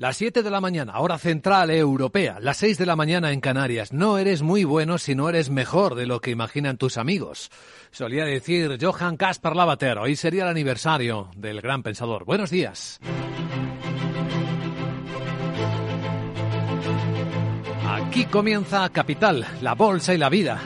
Las 7 de la mañana, hora central europea, las 6 de la mañana en Canarias. No eres muy bueno si no eres mejor de lo que imaginan tus amigos. Solía decir Johann Caspar Lavater. Hoy sería el aniversario del gran pensador. Buenos días. Aquí comienza Capital, la bolsa y la vida.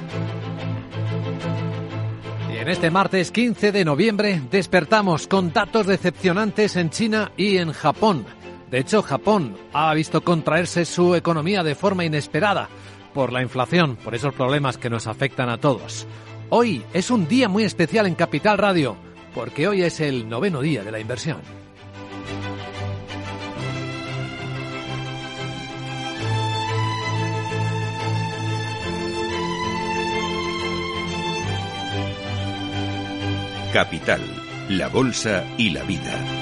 Y en este martes 15 de noviembre despertamos con datos decepcionantes en China y en Japón. De hecho, Japón ha visto contraerse su economía de forma inesperada por la inflación, por esos problemas que nos afectan a todos. Hoy es un día muy especial en Capital Radio, porque hoy es el noveno día de la inversión. Capital, la Bolsa y la Vida.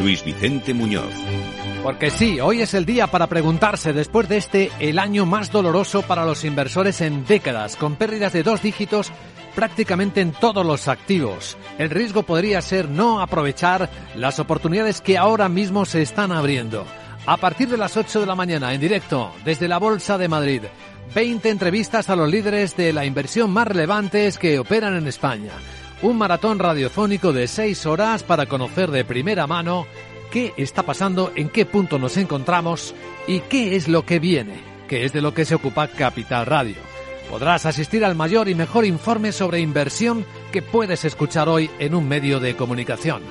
Luis Vicente Muñoz. Porque sí, hoy es el día para preguntarse, después de este, el año más doloroso para los inversores en décadas, con pérdidas de dos dígitos prácticamente en todos los activos. El riesgo podría ser no aprovechar las oportunidades que ahora mismo se están abriendo. A partir de las 8 de la mañana, en directo, desde la Bolsa de Madrid, 20 entrevistas a los líderes de la inversión más relevantes que operan en España un maratón radiofónico de seis horas para conocer de primera mano qué está pasando, en qué punto nos encontramos y qué es lo que viene, que es de lo que se ocupa Capital Radio. Podrás asistir al mayor y mejor informe sobre inversión que puedes escuchar hoy en un medio de comunicación.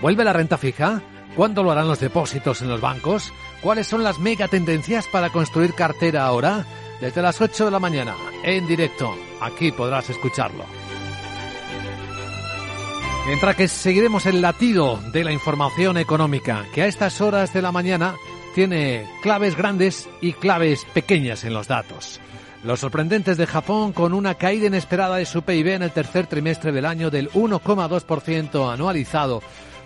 ¿Vuelve la renta fija? ¿Cuándo lo harán los depósitos en los bancos? ¿Cuáles son las mega tendencias para construir cartera ahora? Desde las 8 de la mañana, en directo. Aquí podrás escucharlo. Mientras que seguiremos el latido de la información económica, que a estas horas de la mañana tiene claves grandes y claves pequeñas en los datos. Los sorprendentes de Japón con una caída inesperada de su PIB en el tercer trimestre del año del 1,2% anualizado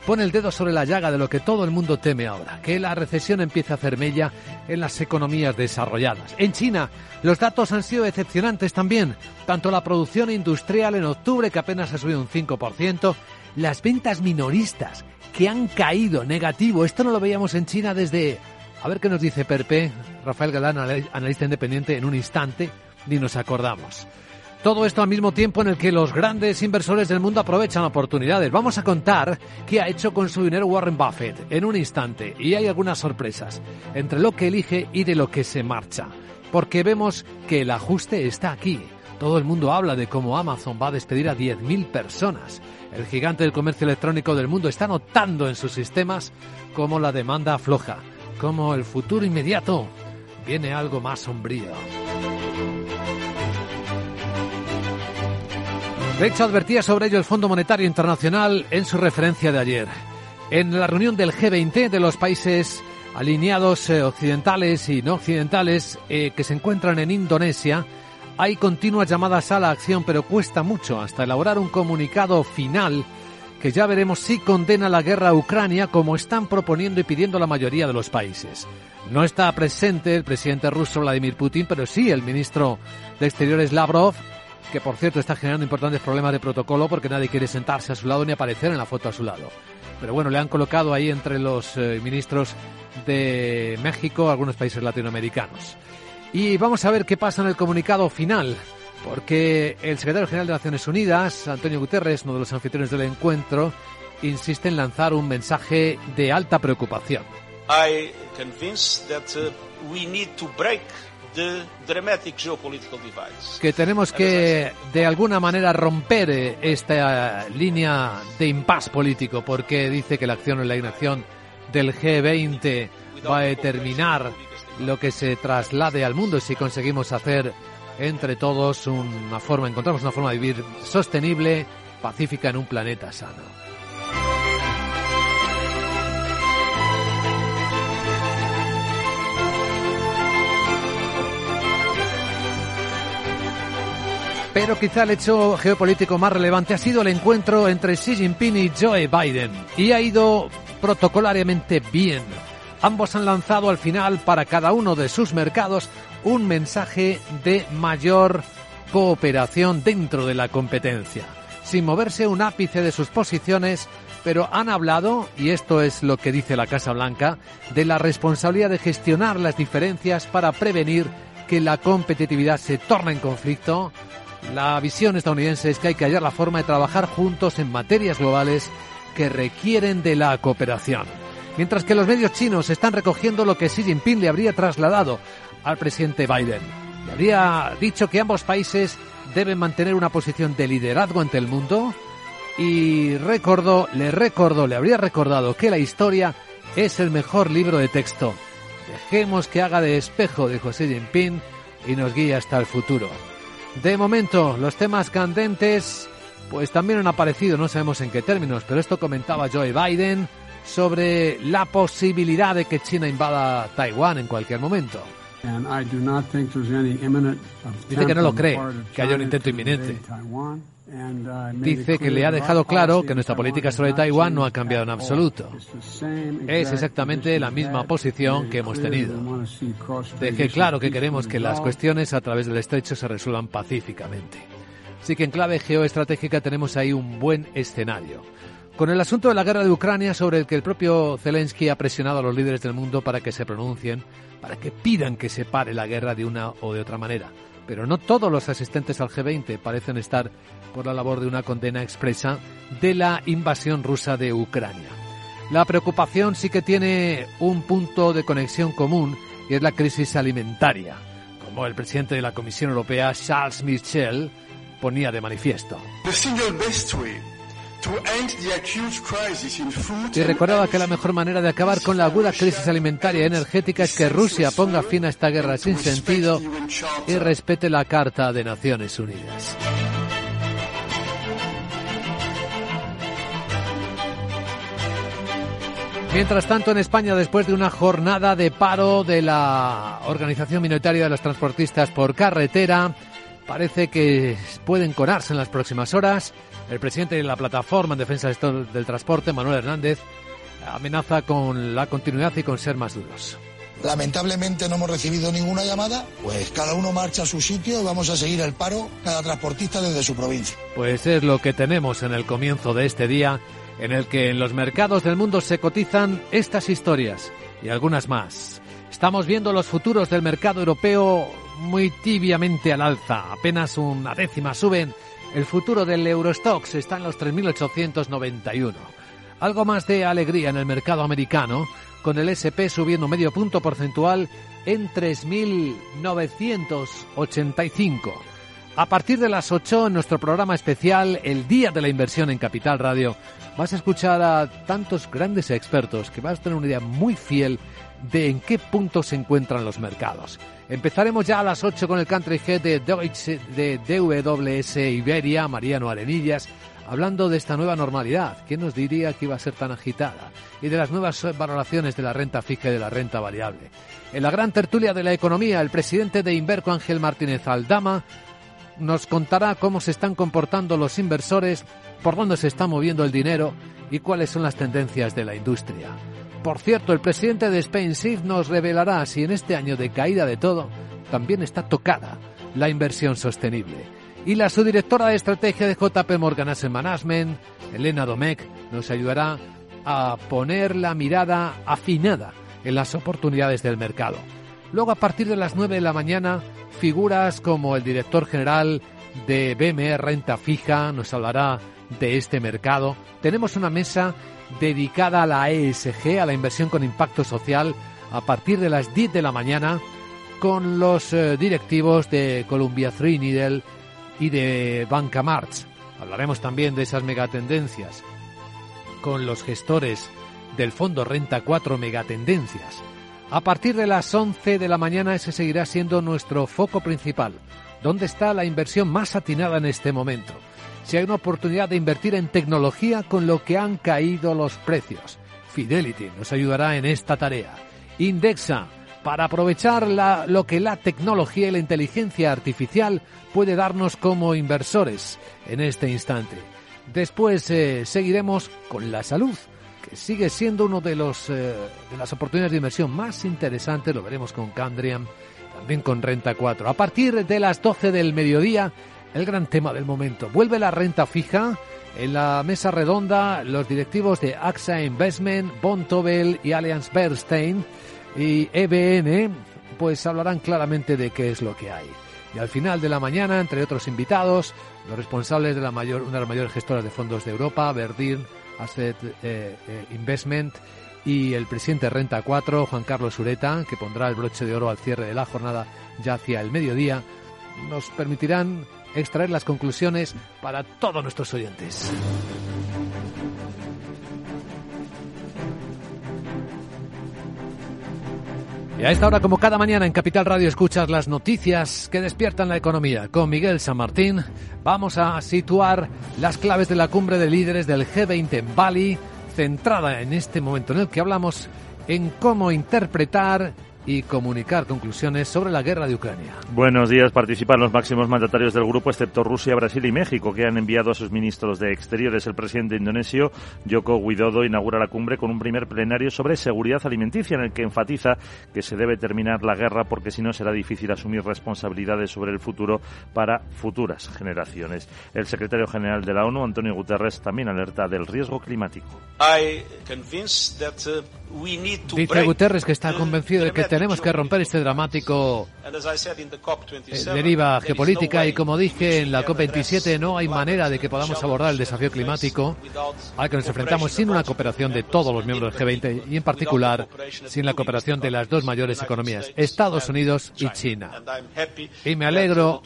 pone el dedo sobre la llaga de lo que todo el mundo teme ahora, que la recesión empieza a hacer mella en las economías desarrolladas. En China, los datos han sido decepcionantes también, tanto la producción industrial en octubre, que apenas ha subido un 5%, las ventas minoristas, que han caído negativo. Esto no lo veíamos en China desde... A ver qué nos dice Perpe, Rafael Galán, analista independiente, en un instante, ni nos acordamos. Todo esto al mismo tiempo en el que los grandes inversores del mundo aprovechan oportunidades. Vamos a contar qué ha hecho con su dinero Warren Buffett en un instante y hay algunas sorpresas entre lo que elige y de lo que se marcha. Porque vemos que el ajuste está aquí. Todo el mundo habla de cómo Amazon va a despedir a 10.000 personas. El gigante del comercio electrónico del mundo está notando en sus sistemas cómo la demanda afloja, cómo el futuro inmediato viene algo más sombrío. De hecho, advertía sobre ello el Fondo Monetario Internacional en su referencia de ayer. En la reunión del G20 de los países alineados eh, occidentales y no occidentales eh, que se encuentran en Indonesia, hay continuas llamadas a la acción, pero cuesta mucho hasta elaborar un comunicado final que ya veremos si condena la guerra a Ucrania como están proponiendo y pidiendo la mayoría de los países. No está presente el presidente ruso Vladimir Putin, pero sí el ministro de Exteriores Lavrov, que por cierto está generando importantes problemas de protocolo porque nadie quiere sentarse a su lado ni aparecer en la foto a su lado. Pero bueno, le han colocado ahí entre los eh, ministros de México algunos países latinoamericanos. Y vamos a ver qué pasa en el comunicado final, porque el secretario general de Naciones Unidas, Antonio Guterres, uno de los anfitriones del encuentro, insiste en lanzar un mensaje de alta preocupación. I que tenemos que de alguna manera romper eh, esta línea de impas político porque dice que la acción o la inacción del G20 va a determinar lo que se traslade al mundo si conseguimos hacer entre todos una forma, encontramos una forma de vivir sostenible, pacífica en un planeta sano. Pero quizá el hecho geopolítico más relevante ha sido el encuentro entre Xi Jinping y Joe Biden. Y ha ido protocolariamente bien. Ambos han lanzado al final para cada uno de sus mercados un mensaje de mayor cooperación dentro de la competencia, sin moverse un ápice de sus posiciones, pero han hablado, y esto es lo que dice la Casa Blanca, de la responsabilidad de gestionar las diferencias para prevenir que la competitividad se torne en conflicto. La visión estadounidense es que hay que hallar la forma de trabajar juntos en materias globales que requieren de la cooperación. Mientras que los medios chinos están recogiendo lo que Xi Jinping le habría trasladado al presidente Biden. Le habría dicho que ambos países deben mantener una posición de liderazgo ante el mundo y recordó, le recordó, le habría recordado que la historia es el mejor libro de texto. Dejemos que haga de espejo, de Xi Jinping, y nos guíe hasta el futuro. De momento, los temas candentes, pues también han aparecido, no sabemos en qué términos, pero esto comentaba Joe Biden sobre la posibilidad de que China invada Taiwán en cualquier momento. Dice que no lo cree, que haya un intento inminente. Dice que le ha dejado claro que nuestra política sobre Taiwán no ha cambiado en absoluto. Es exactamente la misma posición que hemos tenido. Deje claro que queremos que las cuestiones a través del estrecho se resuelvan pacíficamente. Así que en clave geoestratégica tenemos ahí un buen escenario. Con el asunto de la guerra de Ucrania, sobre el que el propio Zelensky ha presionado a los líderes del mundo para que se pronuncien, para que pidan que se pare la guerra de una o de otra manera. Pero no todos los asistentes al G20 parecen estar por la labor de una condena expresa de la invasión rusa de Ucrania. La preocupación sí que tiene un punto de conexión común y es la crisis alimentaria, como el presidente de la Comisión Europea, Charles Michel, ponía de manifiesto. Y recordaba que la mejor manera de acabar con la aguda crisis alimentaria y energética es que Rusia ponga fin a esta guerra sin sentido y respete la Carta de Naciones Unidas. Mientras tanto, en España, después de una jornada de paro de la Organización Minoritaria de los Transportistas por Carretera, parece que pueden conarse en las próximas horas. El presidente de la plataforma en defensa del transporte, Manuel Hernández, amenaza con la continuidad y con ser más duros. Lamentablemente no hemos recibido ninguna llamada, pues cada uno marcha a su sitio y vamos a seguir el paro, cada transportista desde su provincia. Pues es lo que tenemos en el comienzo de este día, en el que en los mercados del mundo se cotizan estas historias y algunas más. Estamos viendo los futuros del mercado europeo muy tibiamente al alza, apenas una décima suben el futuro del Eurostox está en los 3.891. Algo más de alegría en el mercado americano, con el SP subiendo medio punto porcentual en 3.985. A partir de las 8 en nuestro programa especial El Día de la Inversión en Capital Radio, vas a escuchar a tantos grandes expertos que vas a tener una idea muy fiel de en qué punto se encuentran los mercados. Empezaremos ya a las 8 con el country head de, Deutsche, de DWS Iberia, Mariano Arenillas, hablando de esta nueva normalidad. ¿Quién nos diría que iba a ser tan agitada? Y de las nuevas valoraciones de la renta fija y de la renta variable. En la gran tertulia de la economía, el presidente de Inverco, Ángel Martínez Aldama, nos contará cómo se están comportando los inversores, por dónde se está moviendo el dinero y cuáles son las tendencias de la industria. Por cierto, el presidente de Spain nos revelará si en este año de caída de todo también está tocada la inversión sostenible. Y la subdirectora de estrategia de JP Morgan Asset Management, Elena Domecq, nos ayudará a poner la mirada afinada en las oportunidades del mercado. Luego, a partir de las 9 de la mañana, figuras como el director general de BME Renta Fija nos hablará de este mercado. Tenemos una mesa dedicada a la ESG, a la inversión con impacto social, a partir de las 10 de la mañana con los eh, directivos de Columbia Threadneedle y de Banca March. Hablaremos también de esas megatendencias con los gestores del fondo Renta 4 Megatendencias. A partir de las 11 de la mañana ese seguirá siendo nuestro foco principal. ¿Dónde está la inversión más atinada en este momento? Si hay una oportunidad de invertir en tecnología con lo que han caído los precios. Fidelity nos ayudará en esta tarea. Indexa, para aprovechar lo que la tecnología y la inteligencia artificial puede darnos como inversores en este instante. Después eh, seguiremos con la salud, que sigue siendo uno de los eh, de las oportunidades de inversión más interesantes, lo veremos con Candriam también con renta 4. A partir de las 12 del mediodía, el gran tema del momento. Vuelve la renta fija. En la mesa redonda, los directivos de AXA Investment, Bontobel y Allianz Bernstein y EBN, pues hablarán claramente de qué es lo que hay. Y al final de la mañana, entre otros invitados, los responsables de la mayor, una de las mayores gestoras de fondos de Europa, Verdin Asset eh, eh, Investment, y el presidente Renta 4, Juan Carlos Ureta, que pondrá el broche de oro al cierre de la jornada ya hacia el mediodía, nos permitirán extraer las conclusiones para todos nuestros oyentes. Y a esta hora, como cada mañana en Capital Radio, escuchas las noticias que despiertan la economía. Con Miguel San Martín vamos a situar las claves de la cumbre de líderes del G20 en Bali, centrada en este momento en el que hablamos en cómo interpretar y comunicar conclusiones sobre la guerra de Ucrania. Buenos días. Participan los máximos mandatarios del grupo, excepto Rusia, Brasil y México, que han enviado a sus ministros de Exteriores. El presidente indonesio, Joko Widodo, inaugura la cumbre con un primer plenario sobre seguridad alimenticia, en el que enfatiza que se debe terminar la guerra porque si no será difícil asumir responsabilidades sobre el futuro para futuras generaciones. El secretario general de la ONU, Antonio Guterres, también alerta del riesgo climático. Uh, Dice Guterres que está convencido de que tenemos que romper este dramático eh, deriva geopolítica y como dije en la COP27 no hay manera de que podamos abordar el desafío climático al que nos enfrentamos sin una cooperación de todos los miembros del G20 y en particular sin la cooperación de las dos mayores economías, Estados Unidos y China. Y me alegro,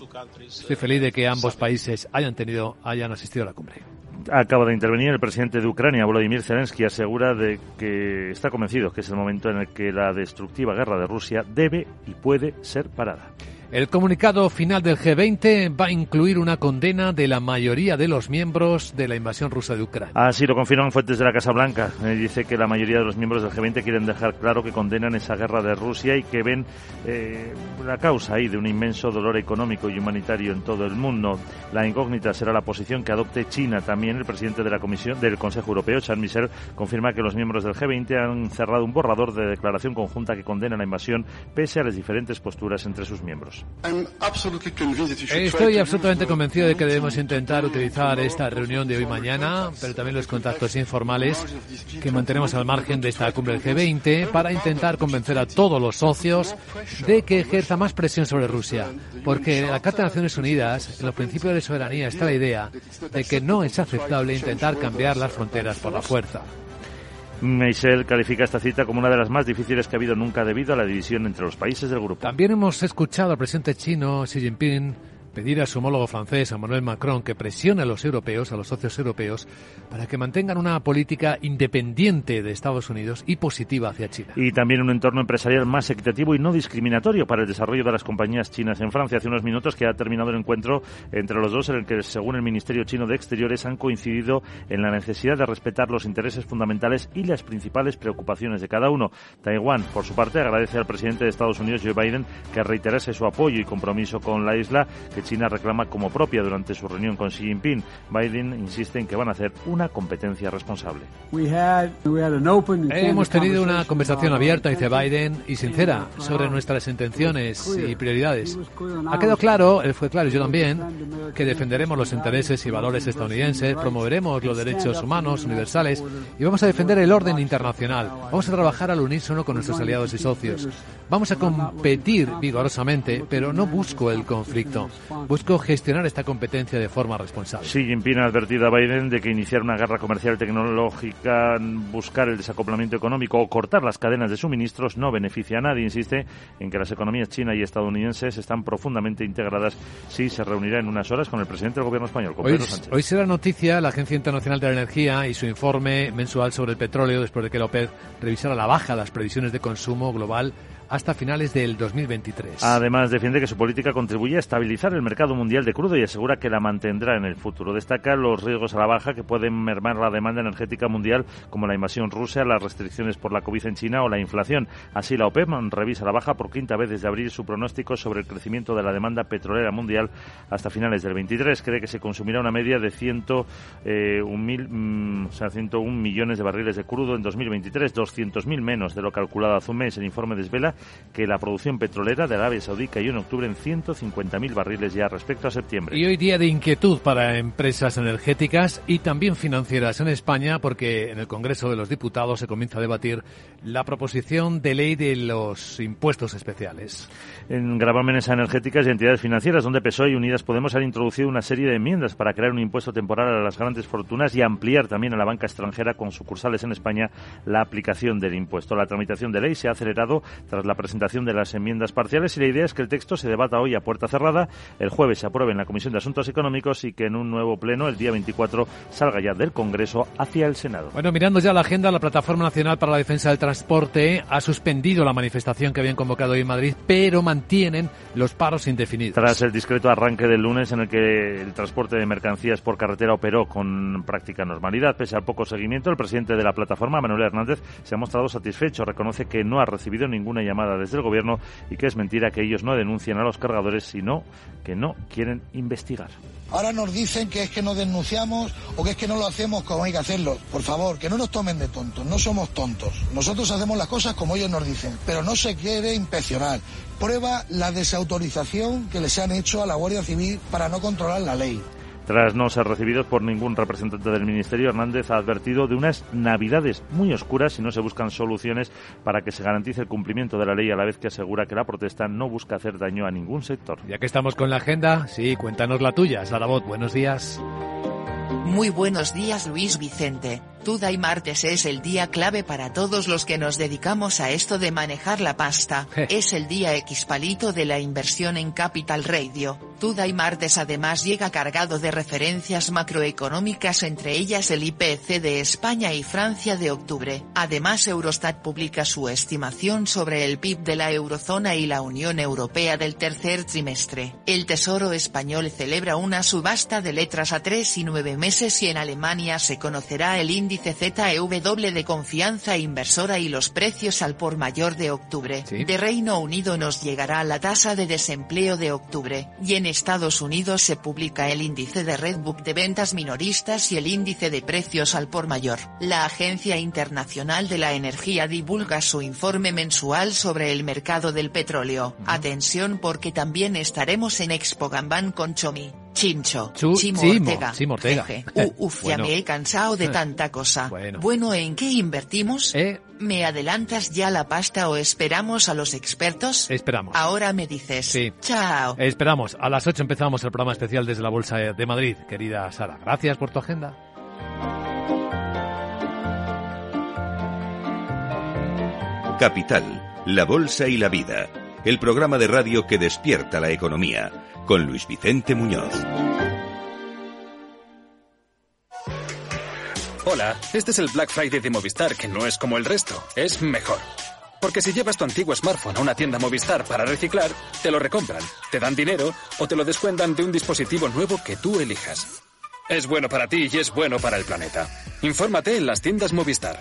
estoy feliz de que ambos países hayan tenido, hayan asistido a la cumbre. Acaba de intervenir el presidente de Ucrania, Volodymyr Zelensky, asegura de que está convencido que es el momento en el que la destructiva guerra de Rusia debe y puede ser parada. El comunicado final del G20 va a incluir una condena de la mayoría de los miembros de la invasión rusa de Ucrania. Así lo confirman fuentes de la Casa Blanca. Eh, dice que la mayoría de los miembros del G20 quieren dejar claro que condenan esa guerra de Rusia y que ven eh, la causa ahí de un inmenso dolor económico y humanitario en todo el mundo. La incógnita será la posición que adopte China. También el presidente de la Comisión del Consejo Europeo, Charles Michel, confirma que los miembros del G20 han cerrado un borrador de declaración conjunta que condena la invasión pese a las diferentes posturas entre sus miembros. Estoy absolutamente convencido de que debemos intentar utilizar esta reunión de hoy mañana, pero también los contactos informales que mantenemos al margen de esta cumbre del G20 para intentar convencer a todos los socios de que ejerza más presión sobre Rusia. Porque en la Carta de Naciones Unidas, en los principios de soberanía, está la idea de que no es aceptable intentar cambiar las fronteras por la fuerza. Michel califica esta cita como una de las más difíciles que ha habido nunca debido a la división entre los países del grupo. También hemos escuchado al presidente chino Xi Jinping pedir a su homólogo francés, a Emmanuel Macron, que presione a los europeos, a los socios europeos, para que mantengan una política independiente de Estados Unidos y positiva hacia China. Y también un entorno empresarial más equitativo y no discriminatorio para el desarrollo de las compañías chinas en Francia. Hace unos minutos que ha terminado el encuentro entre los dos, en el que, según el Ministerio Chino de Exteriores, han coincidido en la necesidad de respetar los intereses fundamentales y las principales preocupaciones de cada uno. Taiwán, por su parte, agradece al presidente de Estados Unidos, Joe Biden, que reiterase su apoyo y compromiso con la isla, que China reclama como propia durante su reunión con Xi Jinping. Biden insiste en que van a hacer una competencia responsable. Hemos tenido una conversación abierta, dice Biden, y sincera sobre nuestras intenciones y prioridades. Ha quedado claro, él fue claro y yo también, que defenderemos los intereses y valores estadounidenses, promoveremos los derechos humanos universales y vamos a defender el orden internacional. Vamos a trabajar al unísono con nuestros aliados y socios. Vamos a competir vigorosamente, pero no busco el conflicto. Busco gestionar esta competencia de forma responsable. Xi Jinping ha advertido a Biden de que iniciar una guerra comercial tecnológica, buscar el desacoplamiento económico o cortar las cadenas de suministros no beneficia a nadie. Insiste en que las economías china y estadounidenses están profundamente integradas. Sí, se reunirá en unas horas con el presidente del gobierno español, hoy, Hoy será noticia la Agencia Internacional de la Energía y su informe mensual sobre el petróleo después de que la OPEP revisara la baja las previsiones de consumo global hasta finales del 2023. Además, defiende que su política contribuye a estabilizar el mercado mundial de crudo y asegura que la mantendrá en el futuro. Destaca los riesgos a la baja que pueden mermar la demanda energética mundial, como la invasión rusa, las restricciones por la COVID en China o la inflación. Así, la OPEP revisa la baja por quinta vez desde abril su pronóstico sobre el crecimiento de la demanda petrolera mundial hasta finales del 23. Cree que se consumirá una media de 101, eh, mil, mm, 101 millones de barriles de crudo en 2023, 200.000 menos de lo calculado hace un mes. El informe desvela que la producción petrolera de Arabia Saudí cayó en octubre en 150.000 barriles ya respecto a septiembre. Y hoy día de inquietud para empresas energéticas y también financieras en España porque en el Congreso de los Diputados se comienza a debatir la proposición de ley de los impuestos especiales. En gravámenes energéticas y entidades financieras, donde PSOE y Unidas Podemos han introducido una serie de enmiendas para crear un impuesto temporal a las grandes fortunas y ampliar también a la banca extranjera con sucursales en España la aplicación del impuesto. La tramitación de ley se ha acelerado tras la presentación de las enmiendas parciales y la idea es que el texto se debata hoy a puerta cerrada, el jueves se apruebe en la Comisión de Asuntos Económicos y que en un nuevo pleno el día 24 salga ya del Congreso hacia el Senado. Bueno, mirando ya la agenda, la Plataforma Nacional para la Defensa del Transporte ha suspendido la manifestación que habían convocado hoy en Madrid, pero mantienen los paros indefinidos. Tras el discreto arranque del lunes en el que el transporte de mercancías por carretera operó con práctica normalidad, pese al poco seguimiento, el presidente de la plataforma, Manuel Hernández, se ha mostrado satisfecho. Reconoce que no ha recibido ninguna llamada desde el gobierno y que es mentira que ellos no denuncien a los cargadores, sino que no quieren investigar. Ahora nos dicen que es que no denunciamos o que es que no lo hacemos como hay que hacerlo. Por favor, que no nos tomen de tontos, no somos tontos. Nosotros hacemos las cosas como ellos nos dicen, pero no se quiere inspeccionar. Prueba la desautorización que les han hecho a la Guardia Civil para no controlar la ley. Tras no ser recibidos por ningún representante del Ministerio, Hernández ha advertido de unas navidades muy oscuras si no se buscan soluciones para que se garantice el cumplimiento de la ley a la vez que asegura que la protesta no busca hacer daño a ningún sector. Ya que estamos con la agenda, sí, cuéntanos la tuya. Sara Bot, buenos días. Muy buenos días Luis Vicente. Tuda y martes es el día clave para todos los que nos dedicamos a esto de manejar la pasta. es el día X palito de la inversión en Capital Radio. Tuda y martes además llega cargado de referencias macroeconómicas entre ellas el IPC de España y Francia de octubre. Además Eurostat publica su estimación sobre el PIB de la eurozona y la Unión Europea del tercer trimestre. El Tesoro español celebra una subasta de letras a tres y nueve meses y en Alemania se conocerá el índice ZEW de confianza inversora y los precios al por mayor de octubre. De Reino Unido nos llegará la tasa de desempleo de octubre, y en Estados Unidos se publica el índice de Redbook de ventas minoristas y el índice de precios al por mayor. La Agencia Internacional de la Energía divulga su informe mensual sobre el mercado del petróleo. Atención porque también estaremos en Expo Gambán con Chomi. Chincho, Chu- Chimo Chimo, Ortega. Chimo Ortega. Jeje. U- uf, Bueno. ya me he cansado de tanta cosa. Bueno. ¿en qué invertimos? ¿Eh? ¿Me adelantas ya la pasta o esperamos a los expertos? Esperamos. Ahora me dices. Sí. Chao. Esperamos. A las 8 empezamos el programa especial desde la Bolsa de Madrid, querida Sara. Gracias por tu agenda. Capital, la Bolsa y la Vida. El programa de radio que despierta la economía. Con Luis Vicente Muñoz. Hola, este es el Black Friday de Movistar, que no es como el resto, es mejor. Porque si llevas tu antiguo smartphone a una tienda Movistar para reciclar, te lo recompran, te dan dinero o te lo descuentan de un dispositivo nuevo que tú elijas. Es bueno para ti y es bueno para el planeta. Infórmate en las tiendas Movistar.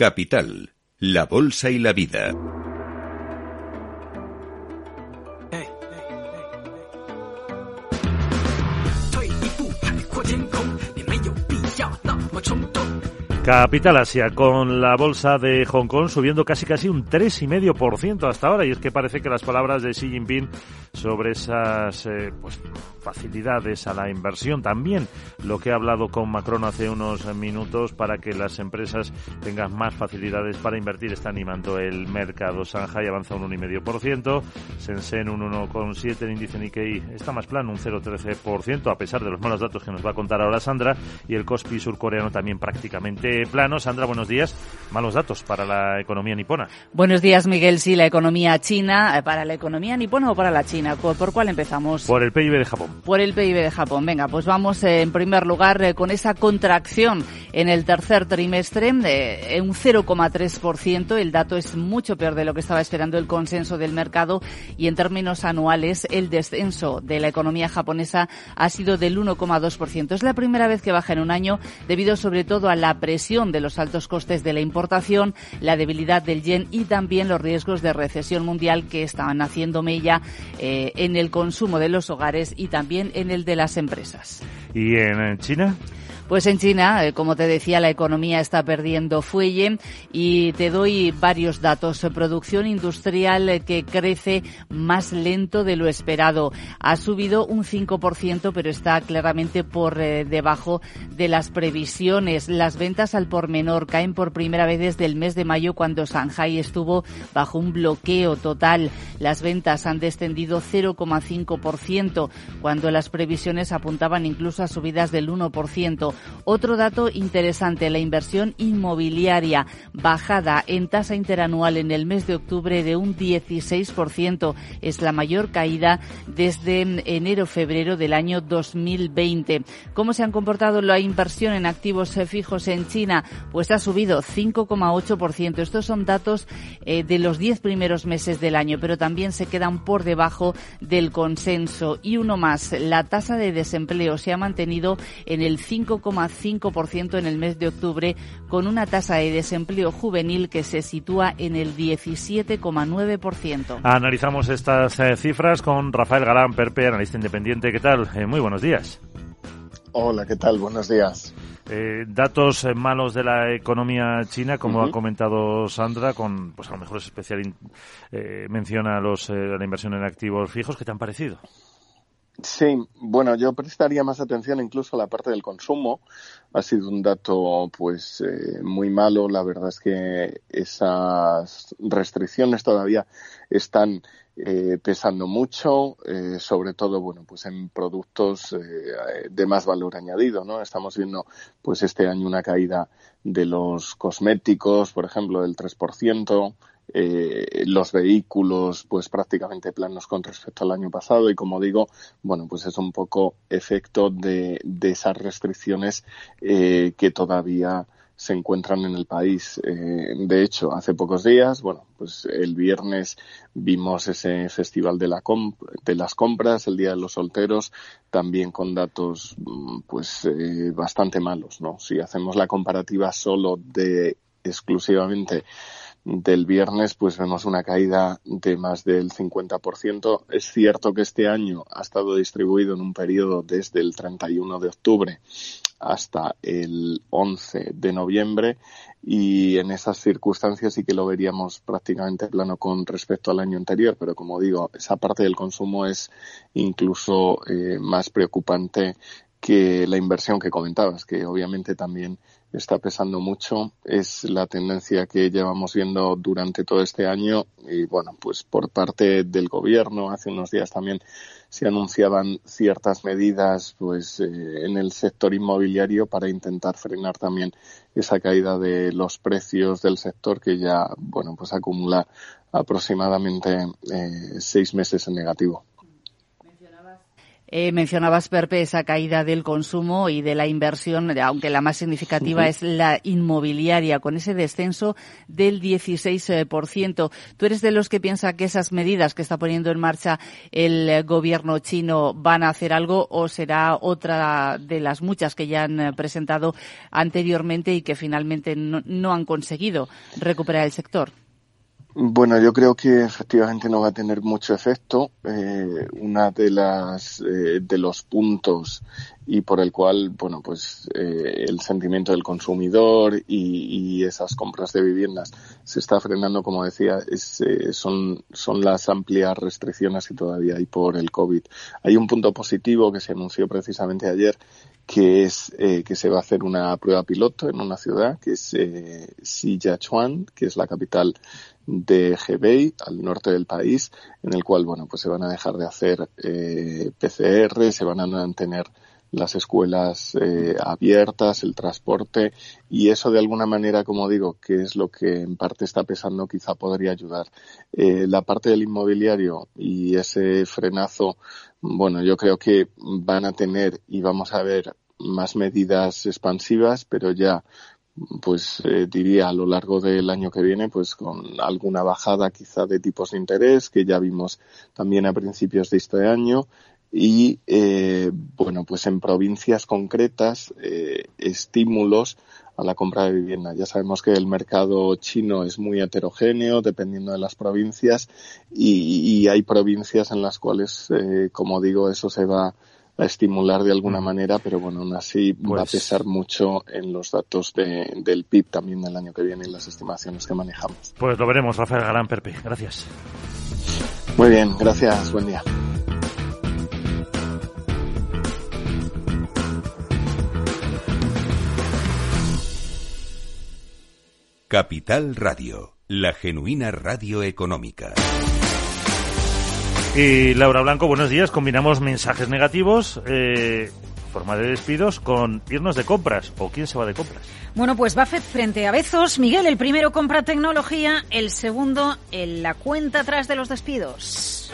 Capital, la Bolsa y la Vida. Capital Asia, con la bolsa de Hong Kong subiendo casi casi un 3,5% hasta ahora. Y es que parece que las palabras de Xi Jinping sobre esas eh, pues, facilidades a la inversión, también lo que ha hablado con Macron hace unos minutos para que las empresas tengan más facilidades para invertir, está animando el mercado. Shanghai avanza un 1,5%, Shenzhen un 1,7%, el índice Nikkei está más plano, un 0,13%, a pesar de los malos datos que nos va a contar ahora Sandra, y el Kospi surcoreano también prácticamente plano. Sandra, buenos días. Malos datos para la economía nipona. Buenos días, Miguel. Sí, la economía china, eh, ¿para la economía nipona o para la China? ¿Por cuál empezamos? Por el PIB de Japón. Por el PIB de Japón. Venga, pues vamos eh, en primer lugar eh, con esa contracción en el tercer trimestre, de un 0,3%. El dato es mucho peor de lo que estaba esperando el consenso del mercado y en términos anuales el descenso de la economía japonesa ha sido del 1,2%. Es la primera vez que baja en un año debido sobre todo a la presión de los altos costes de la importación, la debilidad del yen y también los riesgos de recesión mundial que estaban haciendo mella eh, en el consumo de los hogares y también en el de las empresas. ¿Y en China? Pues en China, eh, como te decía, la economía está perdiendo fuelle y te doy varios datos. Producción industrial eh, que crece más lento de lo esperado. Ha subido un 5%, pero está claramente por eh, debajo de las previsiones. Las ventas al por menor caen por primera vez desde el mes de mayo cuando Shanghai estuvo bajo un bloqueo total. Las ventas han descendido 0,5% cuando las previsiones apuntaban incluso a subidas del 1%. Otro dato interesante, la inversión inmobiliaria bajada en tasa interanual en el mes de octubre de un 16%. Es la mayor caída desde enero-febrero del año 2020. ¿Cómo se han comportado la inversión en activos fijos en China? Pues ha subido 5,8%. Estos son datos eh, de los 10 primeros meses del año, pero también se quedan por debajo del consenso. Y uno más, la tasa de desempleo se ha mantenido en el 5, 5% en el mes de octubre, con una tasa de desempleo juvenil que se sitúa en el 17,9%. Analizamos estas eh, cifras con Rafael Galán Perpe, analista independiente. ¿Qué tal? Eh, muy buenos días. Hola, ¿qué tal? Buenos días. Eh, datos malos de la economía china, como ha comentado Sandra, con pues a lo mejor es especial menciona los, la inversión en activos fijos. ¿Qué te han parecido? Sí, bueno, yo prestaría más atención incluso a la parte del consumo. Ha sido un dato, pues, eh, muy malo. La verdad es que esas restricciones todavía están eh, pesando mucho, eh, sobre todo, bueno, pues en productos de más valor añadido, ¿no? Estamos viendo, pues, este año una caída de los cosméticos, por ejemplo, del 3%, eh, los vehículos pues prácticamente planos con respecto al año pasado y como digo bueno pues es un poco efecto de, de esas restricciones eh, que todavía se encuentran en el país. Eh, de hecho, hace pocos días, bueno, pues el viernes vimos ese festival de, la de las compras, el Día de los Solteros, también con datos mm, pues eh, bastante malos, ¿no? Si hacemos la comparativa solo de exclusivamente del viernes, pues vemos una caída de más del 50%. Es cierto que este año ha estado distribuido en un periodo desde el 31 de octubre hasta el 11 de noviembre y en esas circunstancias sí que lo veríamos prácticamente plano con respecto al año anterior, pero como digo, esa parte del consumo es incluso eh, más preocupante que la inversión que comentabas, que obviamente también está pesando mucho. Es la tendencia que llevamos viendo durante todo este año y bueno, pues por parte del gobierno hace unos días también se anunciaban ciertas medidas pues eh, en el sector inmobiliario para intentar frenar también esa caída de los precios del sector que ya bueno pues acumula aproximadamente eh, seis meses en negativo. Eh, mencionabas, Perpe, esa caída del consumo y de la inversión, aunque la más significativa es la inmobiliaria, con ese descenso del 16%. ¿Tú eres de los que piensa que esas medidas que está poniendo en marcha el gobierno chino van a hacer algo o será otra de las muchas que ya han presentado anteriormente y que finalmente no han conseguido recuperar el sector? Bueno, yo creo que efectivamente no va a tener mucho efecto. Eh, una de las eh, de los puntos y por el cual, bueno, pues eh, el sentimiento del consumidor y, esas compras de viviendas se está frenando, como decía, es, eh, son, son las amplias restricciones que todavía hay por el COVID. Hay un punto positivo que se anunció precisamente ayer, que es eh, que se va a hacer una prueba piloto en una ciudad que es eh, Sichuan, que es la capital de Hebei, al norte del país, en el cual, bueno, pues se van a dejar de hacer eh, PCR, se van a mantener las escuelas eh, abiertas, el transporte y eso de alguna manera, como digo, que es lo que en parte está pesando, quizá podría ayudar. Eh, la parte del inmobiliario y ese frenazo, bueno, yo creo que van a tener y vamos a ver más medidas expansivas, pero ya pues eh, diría a lo largo del año que viene, pues con alguna bajada quizá de tipos de interés que ya vimos también a principios de este año y eh, bueno pues en provincias concretas eh, estímulos a la compra de vivienda. Ya sabemos que el mercado chino es muy heterogéneo dependiendo de las provincias y, hay provincias en las cuales eh, como digo eso se va a estimular de alguna mm. manera pero bueno aún así va a pues pesar mucho en los datos del PIB también del año que viene y las estimaciones que manejamos. Pues lo veremos Rafael Galán Perpe. Gracias. Muy bien gracias buen día Capital Radio, la genuina radio económica. Y Laura Blanco, buenos días. Combinamos mensajes negativos, eh, forma de despidos, con irnos de compras. ¿O quién se va de compras? Bueno, pues Buffett frente a Bezos. Miguel, el primero compra tecnología, el segundo en la cuenta atrás de los despidos.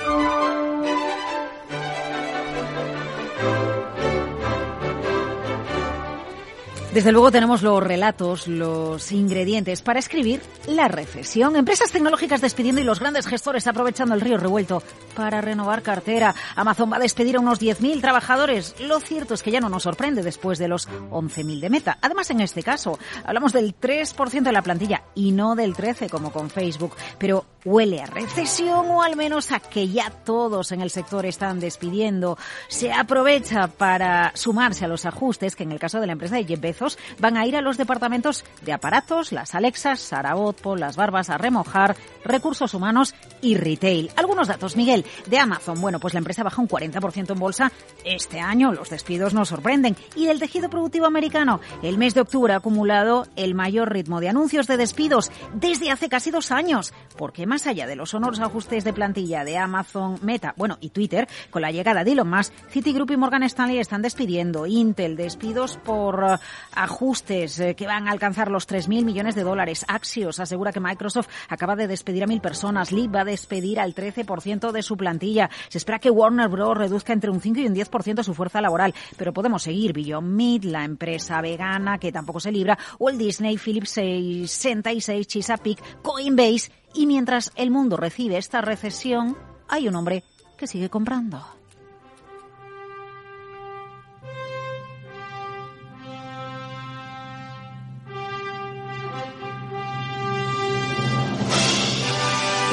Desde luego tenemos los relatos, los ingredientes para escribir la recesión. Empresas tecnológicas despidiendo y los grandes gestores aprovechando el río revuelto para renovar cartera. Amazon va a despedir a unos 10.000 trabajadores. Lo cierto es que ya no nos sorprende después de los 11.000 de meta. Además, en este caso, hablamos del 3% de la plantilla y no del 13% como con Facebook. Pero huele a recesión o al menos a que ya todos en el sector están despidiendo. Se aprovecha para sumarse a los ajustes que en el caso de la empresa de Jeff Bezos van a ir a los departamentos de aparatos, las Alexas, Sarabotpo, las Barbas a remojar, recursos humanos y retail. Algunos datos, Miguel, de Amazon. Bueno, pues la empresa baja un 40% en bolsa este año. Los despidos nos sorprenden. Y del tejido productivo americano, el mes de octubre ha acumulado el mayor ritmo de anuncios de despidos desde hace casi dos años. Porque más allá de los sonoros ajustes de plantilla de Amazon, Meta, bueno, y Twitter, con la llegada de Elon Musk, Citigroup y Morgan Stanley están despidiendo. Intel, despidos por ajustes eh, que van a alcanzar los 3.000 millones de dólares. Axios asegura que Microsoft acaba de despedir a mil personas. Lee va a despedir al 13% de su plantilla. Se espera que Warner Bros. reduzca entre un 5 y un 10% su fuerza laboral. Pero podemos seguir. Beyond Meat, la empresa vegana que tampoco se libra, el Disney, Philips 66, Chesapeake, Coinbase. Y mientras el mundo recibe esta recesión, hay un hombre que sigue comprando.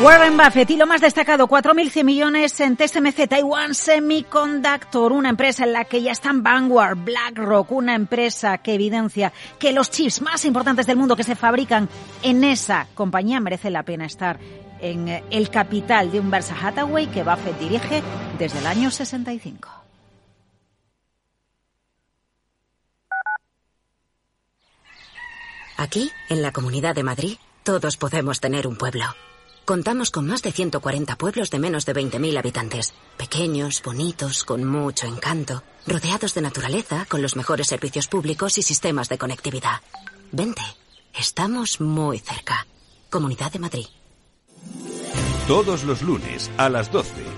Warren Buffett y lo más destacado, 4.100 millones en TSMC, Taiwan Semiconductor, una empresa en la que ya están Vanguard, BlackRock, una empresa que evidencia que los chips más importantes del mundo que se fabrican en esa compañía merece la pena estar en el capital de un Versa Hathaway que Buffett dirige desde el año 65. Aquí, en la Comunidad de Madrid, todos podemos tener un pueblo. Contamos con más de 140 pueblos de menos de 20.000 habitantes. Pequeños, bonitos, con mucho encanto. Rodeados de naturaleza, con los mejores servicios públicos y sistemas de conectividad. Vente, estamos muy cerca. Comunidad de Madrid. Todos los lunes a las 12,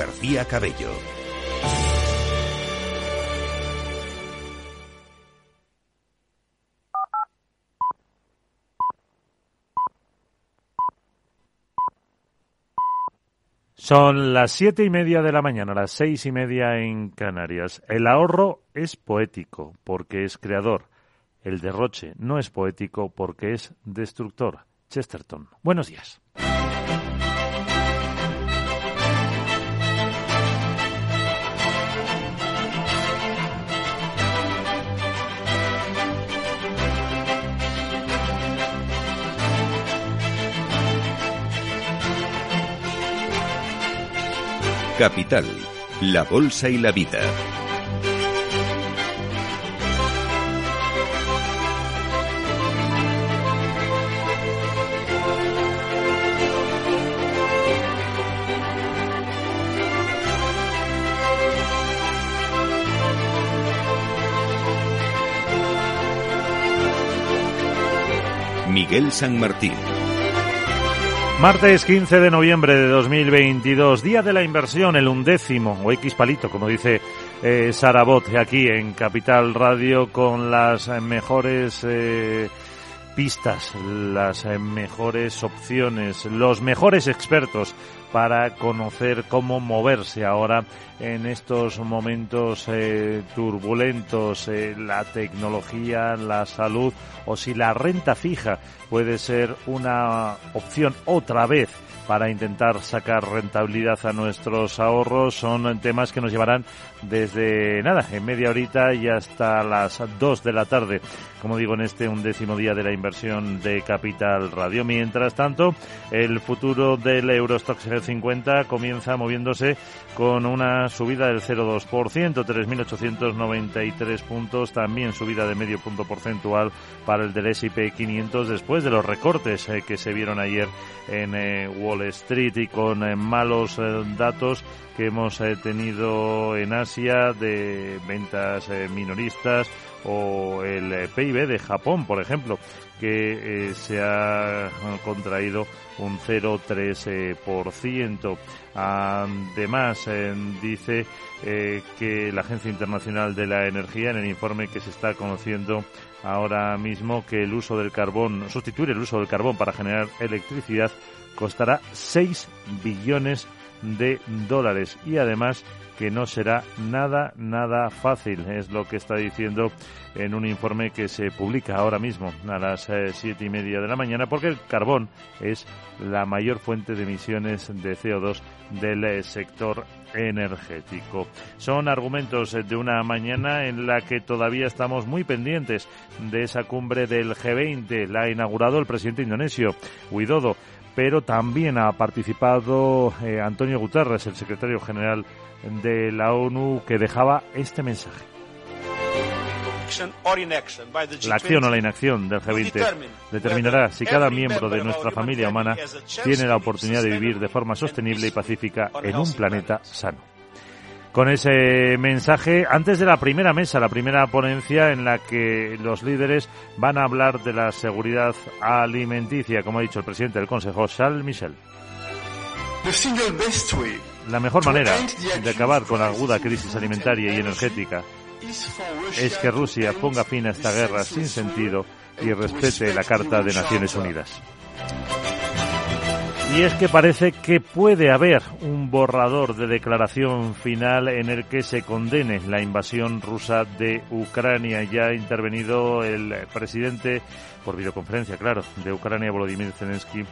García Cabello. Son las siete y media de la mañana, las seis y media en Canarias. El ahorro es poético porque es creador. El derroche no es poético porque es destructor. Chesterton. Buenos días. Capital, la Bolsa y la Vida. Miguel San Martín. Martes 15 de noviembre de 2022, día de la inversión, el undécimo, o X palito, como dice eh, Sara Bot, aquí en Capital Radio, con las mejores eh, pistas, las mejores opciones, los mejores expertos para conocer cómo moverse ahora en estos momentos eh, turbulentos, eh, la tecnología, la salud o si la renta fija puede ser una opción otra vez para intentar sacar rentabilidad a nuestros ahorros. Son temas que nos llevarán desde nada, en media horita y hasta las 2 de la tarde, como digo, en este undécimo día de la inversión de Capital Radio. Mientras tanto, el futuro del Eurostox 50 comienza moviéndose con una subida del 0,2%, 3.893 puntos, también subida de medio punto porcentual para el del S&P 500 después de los recortes eh, que se vieron ayer en eh, Wall Street y con eh, malos datos que hemos tenido en Asia de ventas minoristas o el PIB de Japón, por ejemplo, que se ha contraído un 0,3%. Además, dice que la Agencia Internacional de la Energía, en el informe que se está conociendo ahora mismo, que el uso del carbón, sustituir el uso del carbón para generar electricidad, costará 6 billones de dólares y además que no será nada, nada fácil, es lo que está diciendo en un informe que se publica ahora mismo a las eh, siete y media de la mañana, porque el carbón es la mayor fuente de emisiones de CO2 del eh, sector energético. Son argumentos de una mañana en la que todavía estamos muy pendientes de esa cumbre del G20. La ha inaugurado el presidente indonesio, Widodo, pero también ha participado eh, Antonio Guterres, el secretario general de la ONU que dejaba este mensaje. La acción o la inacción del G20 determinará si cada miembro de nuestra familia humana tiene la oportunidad de vivir de forma sostenible y pacífica en un planeta sano. Con ese mensaje, antes de la primera mesa, la primera ponencia en la que los líderes van a hablar de la seguridad alimenticia, como ha dicho el presidente del Consejo, Charles Michel. La mejor manera de acabar con la aguda crisis alimentaria y energética es que Rusia ponga fin a esta guerra sin sentido y respete la Carta de Naciones Unidas. Y es que parece que puede haber un borrador de declaración final en el que se condene la invasión rusa de Ucrania. Ya ha intervenido el presidente, por videoconferencia, claro, de Ucrania, Volodymyr Zelensky,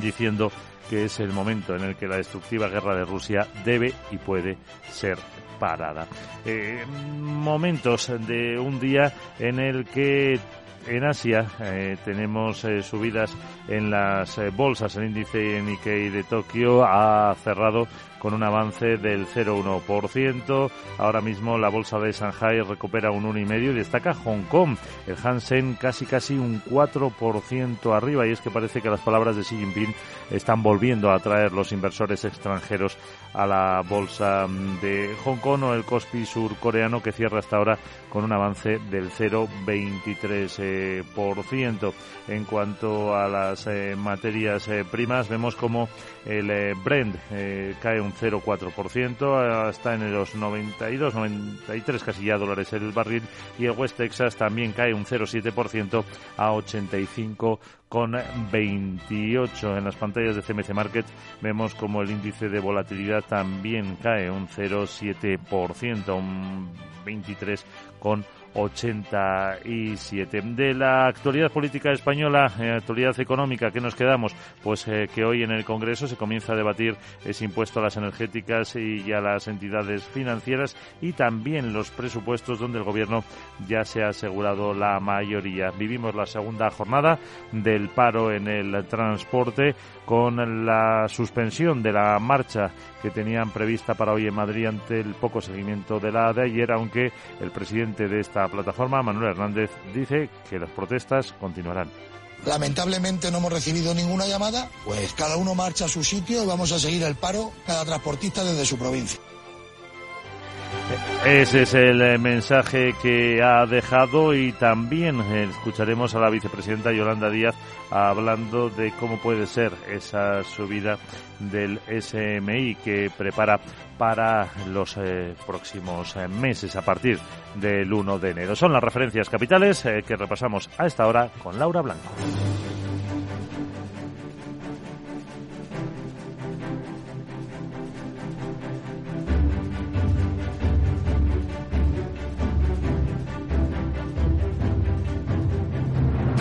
diciendo que es el momento en el que la destructiva guerra de Rusia debe y puede ser parada. Eh, momentos de un día en el que en Asia eh, tenemos eh, subidas en las bolsas. El índice Nikkei de Tokio ha cerrado con un avance del 0,1%. Ahora mismo la bolsa de Shanghai recupera un 1,5% y destaca Hong Kong. El Hansen casi casi un 4% arriba y es que parece que las palabras de Xi Jinping están volviendo a atraer los inversores extranjeros a la bolsa de Hong Kong o el Kospi surcoreano que cierra hasta ahora con un avance del 0,23%. 12%. En cuanto a las materias primas, vemos como el Brent cae un 0,4%, está en los 92, 93 casi ya dólares el barril y el West Texas también cae un 0,7% a 85 con 28. En las pantallas de CMC Market vemos como el índice de volatilidad también cae un 0,7%, un 23 con 87. De la actualidad política española, eh, actualidad económica, ¿qué nos quedamos? Pues eh, que hoy en el Congreso se comienza a debatir ese impuesto a las energéticas y a las entidades financieras y también los presupuestos donde el Gobierno ya se ha asegurado la mayoría. Vivimos la segunda jornada del paro en el transporte con la suspensión de la marcha que tenían prevista para hoy en Madrid ante el poco seguimiento de la de ayer, aunque el presidente de esta plataforma, Manuel Hernández, dice que las protestas continuarán. Lamentablemente no hemos recibido ninguna llamada, pues cada uno marcha a su sitio y vamos a seguir el paro, cada transportista desde su provincia. Ese es el eh, mensaje que ha dejado y también escucharemos a la vicepresidenta Yolanda Díaz hablando de cómo puede ser esa subida del SMI que prepara para los eh, próximos eh, meses a partir del 1 de enero. Son las referencias capitales que repasamos a esta hora con Laura Blanco.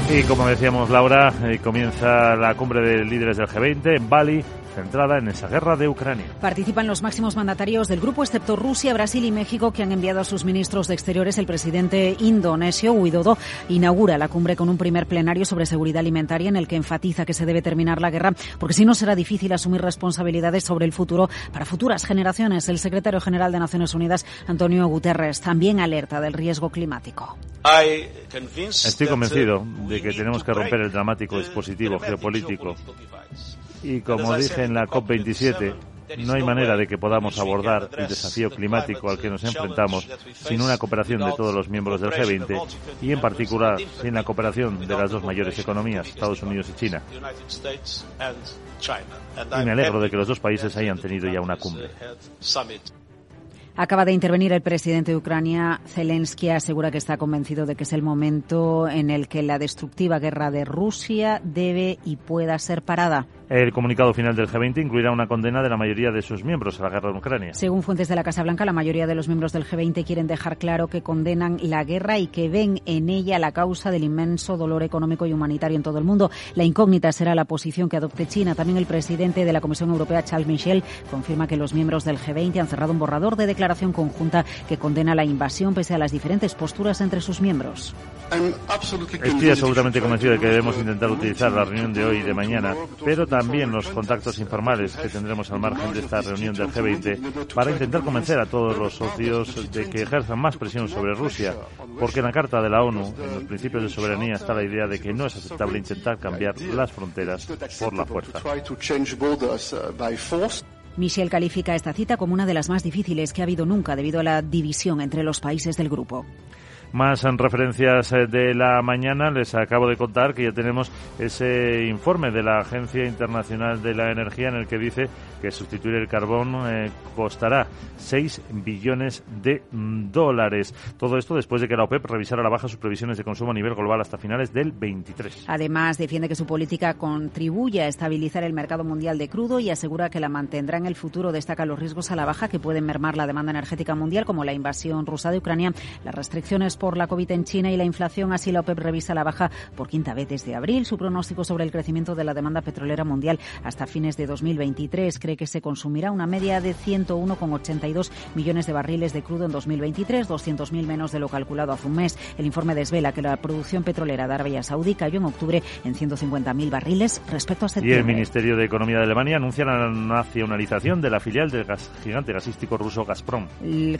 Y como decíamos Laura, eh, comienza la cumbre de líderes del G20 en Bali centrada en esa guerra de Ucrania. Participan los máximos mandatarios del grupo, excepto Rusia, Brasil y México, que han enviado a sus ministros de Exteriores. El presidente indonesio, Widodo, inaugura la cumbre con un primer plenario sobre seguridad alimentaria en el que enfatiza que se debe terminar la guerra, porque si no será difícil asumir responsabilidades sobre el futuro para futuras generaciones. El secretario general de Naciones Unidas, Antonio Guterres, también alerta del riesgo climático. Estoy convencido de que tenemos que romper el dramático dispositivo geopolítico y como dije en la COP27, no hay manera de que podamos abordar el desafío climático al que nos enfrentamos sin una cooperación de todos los miembros del G20 y en particular sin la cooperación de las dos mayores economías, Estados Unidos y China. Y me alegro de que los dos países hayan tenido ya una cumbre. Acaba de intervenir el presidente de Ucrania, Zelensky, asegura que está convencido de que es el momento en el que la destructiva guerra de Rusia debe y pueda ser parada. El comunicado final del G20 incluirá una condena de la mayoría de sus miembros a la guerra en Ucrania. Según fuentes de la Casa Blanca, la mayoría de los miembros del G20 quieren dejar claro que condenan la guerra y que ven en ella la causa del inmenso dolor económico y humanitario en todo el mundo. La incógnita será la posición que adopte China. También el presidente de la Comisión Europea, Charles Michel, confirma que los miembros del G20 han cerrado un borrador de declaración conjunta que condena la invasión pese a las diferentes posturas entre sus miembros. Estoy absolutamente convencido de que debemos intentar utilizar la reunión de hoy y de mañana, pero también los contactos informales que tendremos al margen de esta reunión del G20 para intentar convencer a todos los socios de que ejerzan más presión sobre Rusia, porque en la Carta de la ONU, en los principios de soberanía, está la idea de que no es aceptable intentar cambiar las fronteras por la fuerza. Michel califica esta cita como una de las más difíciles que ha habido nunca debido a la división entre los países del grupo. Más en referencias eh, de la mañana, les acabo de contar que ya tenemos ese informe de la Agencia Internacional de la Energía en el que dice que sustituir el carbón eh, costará 6 billones de dólares. Todo esto después de que la OPEP revisara la baja sus previsiones de consumo a nivel global hasta finales del 23. Además, defiende que su política contribuye a estabilizar el mercado mundial de crudo y asegura que la mantendrá en el futuro. Destaca los riesgos a la baja que pueden mermar la demanda energética mundial, como la invasión rusa de Ucrania, las restricciones por la COVID en China y la inflación. Así la OPEP revisa la baja por quinta vez desde abril. Su pronóstico sobre el crecimiento de la demanda petrolera mundial hasta fines de 2023 cree que se consumirá una media de 101,82 millones de barriles de crudo en 2023, 200.000 menos de lo calculado hace un mes. El informe desvela que la producción petrolera de Arabia Saudí cayó en octubre en 150.000 barriles respecto a septiembre. Y el Ministerio de Economía de Alemania anuncia la nacionalización de la filial del gas, gigante gasístico ruso Gazprom.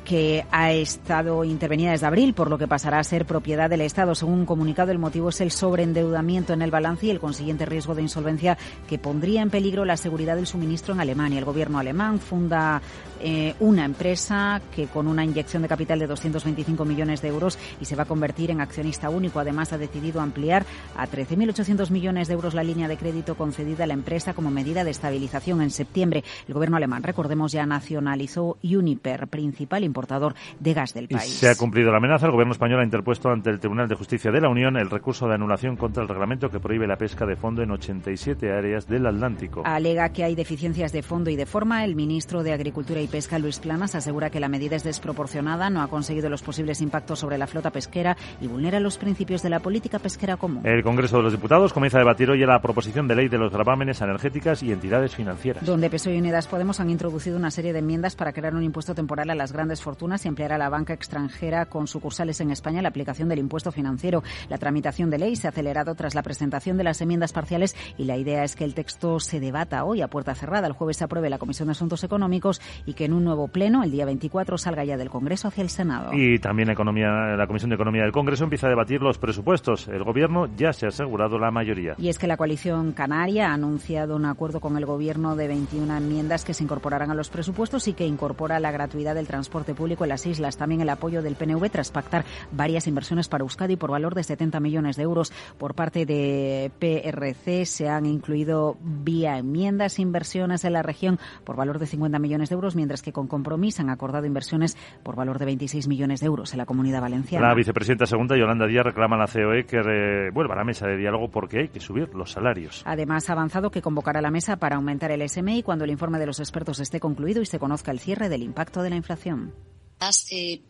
Que ha estado intervenida desde abril, por lo que que pasará a ser propiedad del Estado. Según un comunicado, el motivo es el sobreendeudamiento en el balance y el consiguiente riesgo de insolvencia que pondría en peligro la seguridad del suministro en Alemania. El gobierno alemán funda eh, una empresa que con una inyección de capital de 225 millones de euros y se va a convertir en accionista único. Además, ha decidido ampliar a 13.800 millones de euros la línea de crédito concedida a la empresa como medida de estabilización. En septiembre, el gobierno alemán, recordemos, ya nacionalizó Uniper, principal importador de gas del país. se ha cumplido la amenaza. El gobierno español ha interpuesto ante el Tribunal de Justicia de la Unión el recurso de anulación contra el reglamento que prohíbe la pesca de fondo en 87 áreas del Atlántico. Alega que hay deficiencias de fondo y de forma. El ministro de Agricultura y Pesca, Luis Planas, asegura que la medida es desproporcionada, no ha conseguido los posibles impactos sobre la flota pesquera y vulnera los principios de la política pesquera común. El Congreso de los Diputados comienza a debatir hoy la proposición de ley de los gravámenes energéticas y entidades financieras. Donde PSOE y Unidas Podemos han introducido una serie de enmiendas para crear un impuesto temporal a las grandes fortunas y ampliar a la banca extranjera con sucursales en España la aplicación del impuesto financiero. La tramitación de ley se ha acelerado tras la presentación de las enmiendas parciales y la idea es que el texto se debata hoy a puerta cerrada. El jueves se apruebe la Comisión de Asuntos Económicos y que en un nuevo pleno, el día 24, salga ya del Congreso hacia el Senado. Y también economía, la Comisión de Economía del Congreso empieza a debatir los presupuestos. El Gobierno ya se ha asegurado la mayoría. Y es que la coalición canaria ha anunciado un acuerdo con el Gobierno de 21 enmiendas que se incorporarán a los presupuestos y que incorpora la gratuidad del transporte público en las islas. También el apoyo del PNV tras pactar varias inversiones para Euskadi por valor de 70 millones de euros. Por parte de PRC se han incluido vía enmiendas inversiones en la región por valor de 50 millones de euros, mientras que con compromiso han acordado inversiones por valor de 26 millones de euros en la comunidad valenciana. La vicepresidenta segunda, Yolanda Díaz, reclama a la COE que vuelva a la mesa de diálogo porque hay que subir los salarios. Además, ha avanzado que convocará la mesa para aumentar el SMI cuando el informe de los expertos esté concluido y se conozca el cierre del impacto de la inflación. Las eh,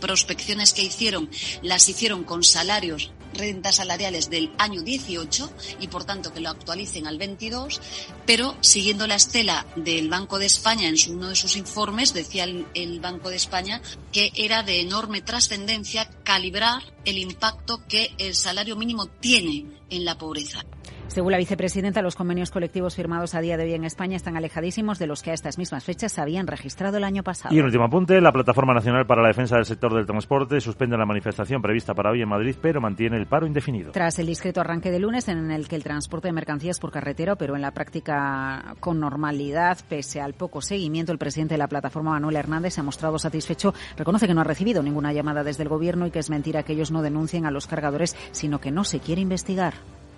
prospecciones que hicieron las hicieron con salarios, rentas salariales del año 18 y por tanto que lo actualicen al 22, pero siguiendo la estela del Banco de España en uno de sus informes, decía el Banco de España que era de enorme trascendencia calibrar el impacto que el salario mínimo tiene en la pobreza. Según la vicepresidenta, los convenios colectivos firmados a día de hoy en España están alejadísimos de los que a estas mismas fechas se habían registrado el año pasado. Y un último apunte, la Plataforma Nacional para la Defensa del Sector del Transporte suspende la manifestación prevista para hoy en Madrid, pero mantiene el paro indefinido. Tras el discreto arranque de lunes en el que el transporte de mercancías por carretera pero en la práctica con normalidad, pese al poco seguimiento, el presidente de la plataforma, Manuel Hernández, se ha mostrado satisfecho. Reconoce que no ha recibido ninguna llamada desde el Gobierno y que es mentira que ellos no denuncien a los cargadores, sino que no se quiere investigar.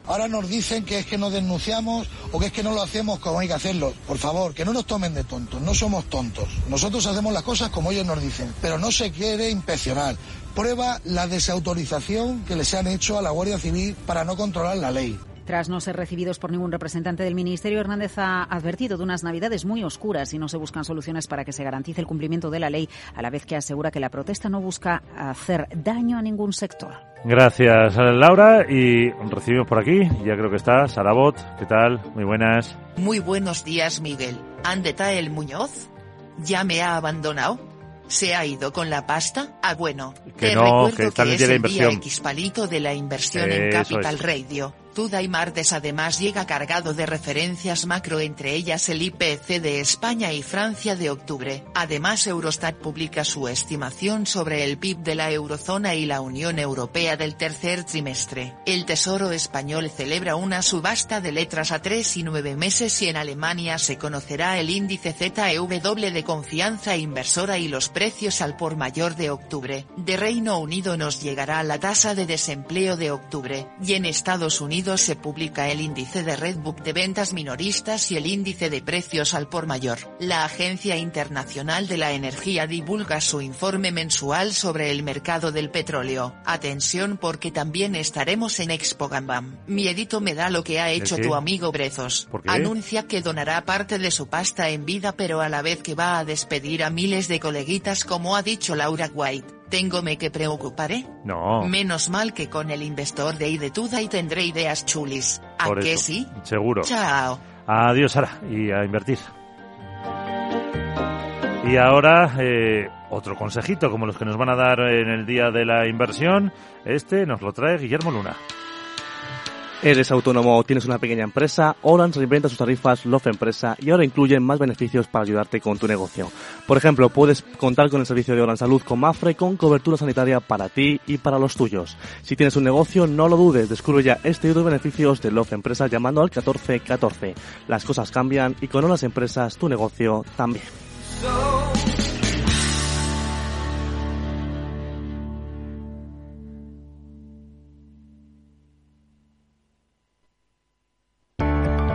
Ahora nos dicen que es que no denunciamos o que es que no lo hacemos como hay que hacerlo. Por favor, que no nos tomen de tontos, no somos tontos. Nosotros hacemos las cosas como ellos nos dicen, pero no se quiere inspeccionar. Prueba la desautorización que les han hecho a la Guardia Civil para no controlar la ley. Tras no ser recibidos por ningún representante del Ministerio, Hernández ha advertido de unas navidades muy oscuras y no se buscan soluciones para que se garantice el cumplimiento de la ley, a la vez que asegura que la protesta no busca hacer daño a ningún sector. Gracias, Laura. Y recibimos por aquí, ya creo que está, Sarabot. ¿Qué tal? Muy buenas. Muy buenos días, Miguel. ¿Andeta el Muñoz? ¿Ya me ha abandonado? ¿Se ha ido con la pasta? Ah, bueno. Que te no, recuerdo que en el es el día. X palito de la inversión en Eso Capital es. Radio. Y Martes además llega cargado de referencias macro entre ellas el IPC de España y Francia de octubre. Además Eurostat publica su estimación sobre el PIB de la eurozona y la Unión Europea del tercer trimestre. El Tesoro español celebra una subasta de letras a tres y nueve meses y en Alemania se conocerá el índice ZEW de confianza inversora y los precios al por mayor de octubre. De Reino Unido nos llegará la tasa de desempleo de octubre, y en Estados Unidos se publica el índice de Redbook de ventas minoristas y el índice de precios al por mayor. La Agencia Internacional de la Energía divulga su informe mensual sobre el mercado del petróleo. Atención porque también estaremos en Expo Gambam. Miedito me da lo que ha hecho tu amigo Brezos. Anuncia que donará parte de su pasta en vida pero a la vez que va a despedir a miles de coleguitas como ha dicho Laura White. Téngome que preocuparé. No. Menos mal que con el investor de Idetuda y tendré ideas chulis. ¿A Por que eso, sí? Seguro. Chao. Adiós, Sara, y a invertir. Y ahora, eh, otro consejito, como los que nos van a dar en el día de la inversión. Este nos lo trae Guillermo Luna. ¿Eres autónomo tienes una pequeña empresa? Orange reinventa sus tarifas Love Empresa y ahora incluyen más beneficios para ayudarte con tu negocio. Por ejemplo, puedes contar con el servicio de Orange Salud con Mafre con cobertura sanitaria para ti y para los tuyos. Si tienes un negocio, no lo dudes, descubre ya este y otros beneficios de Love Empresa llamando al 1414. Las cosas cambian y con Orange Empresas tu negocio también.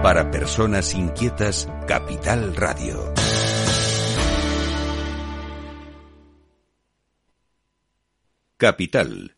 Para personas inquietas, Capital Radio. Capital,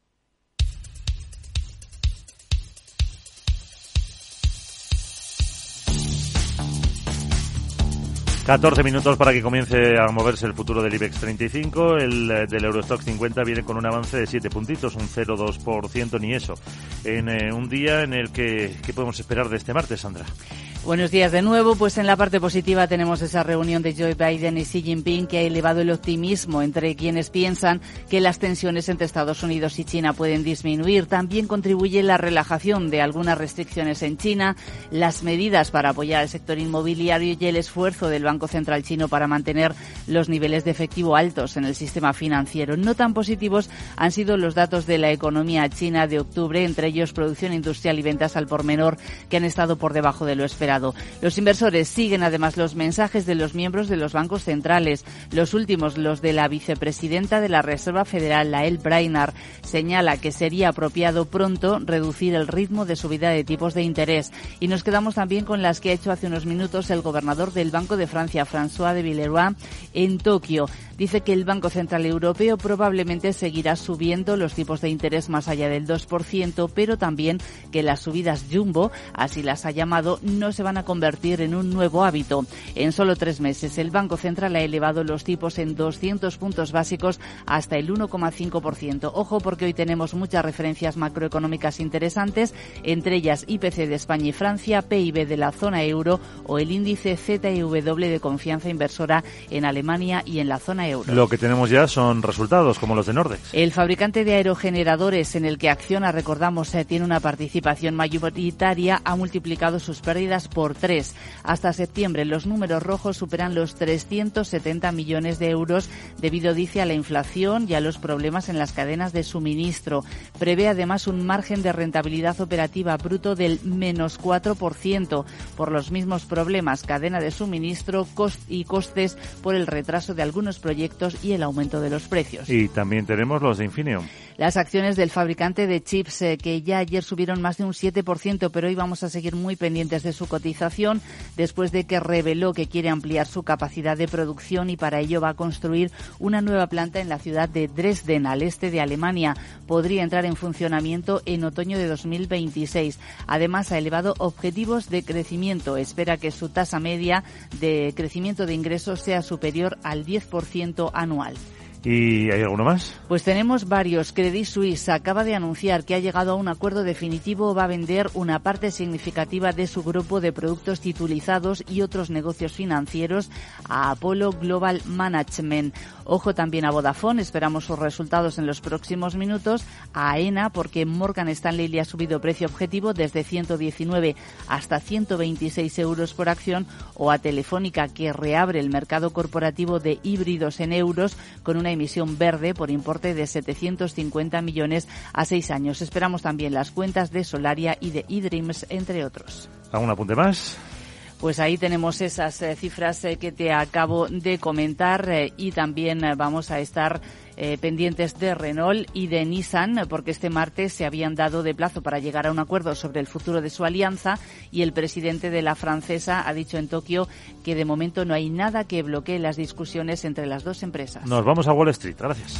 14 minutos para que comience a moverse el futuro del IBEX 35. El eh, del Eurostock 50 viene con un avance de 7 puntitos, un 0,2%, ni eso. En eh, un día en el que, ¿qué podemos esperar de este martes, Sandra? Buenos días de nuevo. Pues en la parte positiva tenemos esa reunión de Joe Biden y Xi Jinping que ha elevado el optimismo entre quienes piensan que las tensiones entre Estados Unidos y China pueden disminuir. También contribuye la relajación de algunas restricciones en China, las medidas para apoyar al sector inmobiliario y el esfuerzo del Banco Central chino para mantener los niveles de efectivo altos en el sistema financiero. No tan positivos han sido los datos de la economía china de octubre, entre ellos producción industrial y ventas al por menor, que han estado por debajo de lo esperado. Los inversores siguen además los mensajes de los miembros de los bancos centrales. Los últimos, los de la vicepresidenta de la Reserva Federal, Lael Brainard, señala que sería apropiado pronto reducir el ritmo de subida de tipos de interés. Y nos quedamos también con las que ha hecho hace unos minutos el gobernador del Banco de Francia, François de Villeroy, en Tokio dice que el Banco Central Europeo probablemente seguirá subiendo los tipos de interés más allá del 2%, pero también que las subidas jumbo, así las ha llamado, no se van a convertir en un nuevo hábito. En solo tres meses, el Banco Central ha elevado los tipos en 200 puntos básicos hasta el 1,5%. Ojo porque hoy tenemos muchas referencias macroeconómicas interesantes, entre ellas IPC de España y Francia, PIB de la zona euro o el índice ZEW de confianza inversora en Alemania y en la zona euro. Lo que tenemos ya son resultados como los de Nordex. El fabricante de aerogeneradores en el que Acciona, recordamos, eh, tiene una participación mayoritaria, ha multiplicado sus pérdidas por tres. Hasta septiembre los números rojos superan los 370 millones de euros debido, dice, a la inflación y a los problemas en las cadenas de suministro. Prevé además un margen de rentabilidad operativa bruto del menos 4% por los mismos problemas, cadena de suministro y costes por el retraso de algunos proyectos y el aumento de los precios. Y también tenemos los de Infineon. Las acciones del fabricante de chips eh, que ya ayer subieron más de un 7%, pero hoy vamos a seguir muy pendientes de su cotización después de que reveló que quiere ampliar su capacidad de producción y para ello va a construir una nueva planta en la ciudad de Dresden, al este de Alemania. Podría entrar en funcionamiento en otoño de 2026. Además, ha elevado objetivos de crecimiento. Espera que su tasa media de crecimiento de ingresos sea superior al 10% anual. ¿Y hay alguno más? Pues tenemos varios. Credit Suisse acaba de anunciar que ha llegado a un acuerdo definitivo, va a vender una parte significativa de su grupo de productos titulizados y otros negocios financieros a Apollo Global Management. Ojo también a Vodafone, esperamos sus resultados en los próximos minutos. A AENA, porque Morgan Stanley le ha subido precio objetivo desde 119 hasta 126 euros por acción. O a Telefónica, que reabre el mercado corporativo de híbridos en euros con una emisión verde por importe de 750 millones a seis años. Esperamos también las cuentas de Solaria y de eDreams, entre otros. ¿Algún apunte más? Pues ahí tenemos esas eh, cifras eh, que te acabo de comentar eh, y también vamos a estar pendientes de Renault y de Nissan porque este martes se habían dado de plazo para llegar a un acuerdo sobre el futuro de su alianza y el presidente de la francesa ha dicho en Tokio que de momento no hay nada que bloquee las discusiones entre las dos empresas. Nos vamos a Wall Street. Gracias.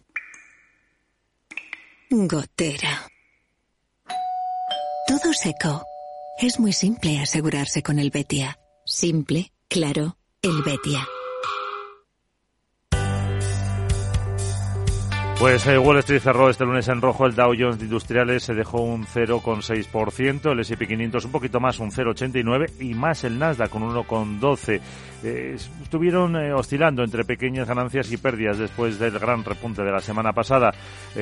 Gotera. Todo seco. Es muy simple asegurarse con el Betia. Simple, claro, el Betia. Pues eh, Wall Street cerró este lunes en rojo, el Dow Jones de Industriales se dejó un 0,6%, el S&P 500 un poquito más, un 0,89% y más el Nasdaq con 1,12%. Eh, estuvieron eh, oscilando entre pequeñas ganancias y pérdidas después del gran repunte de la semana pasada.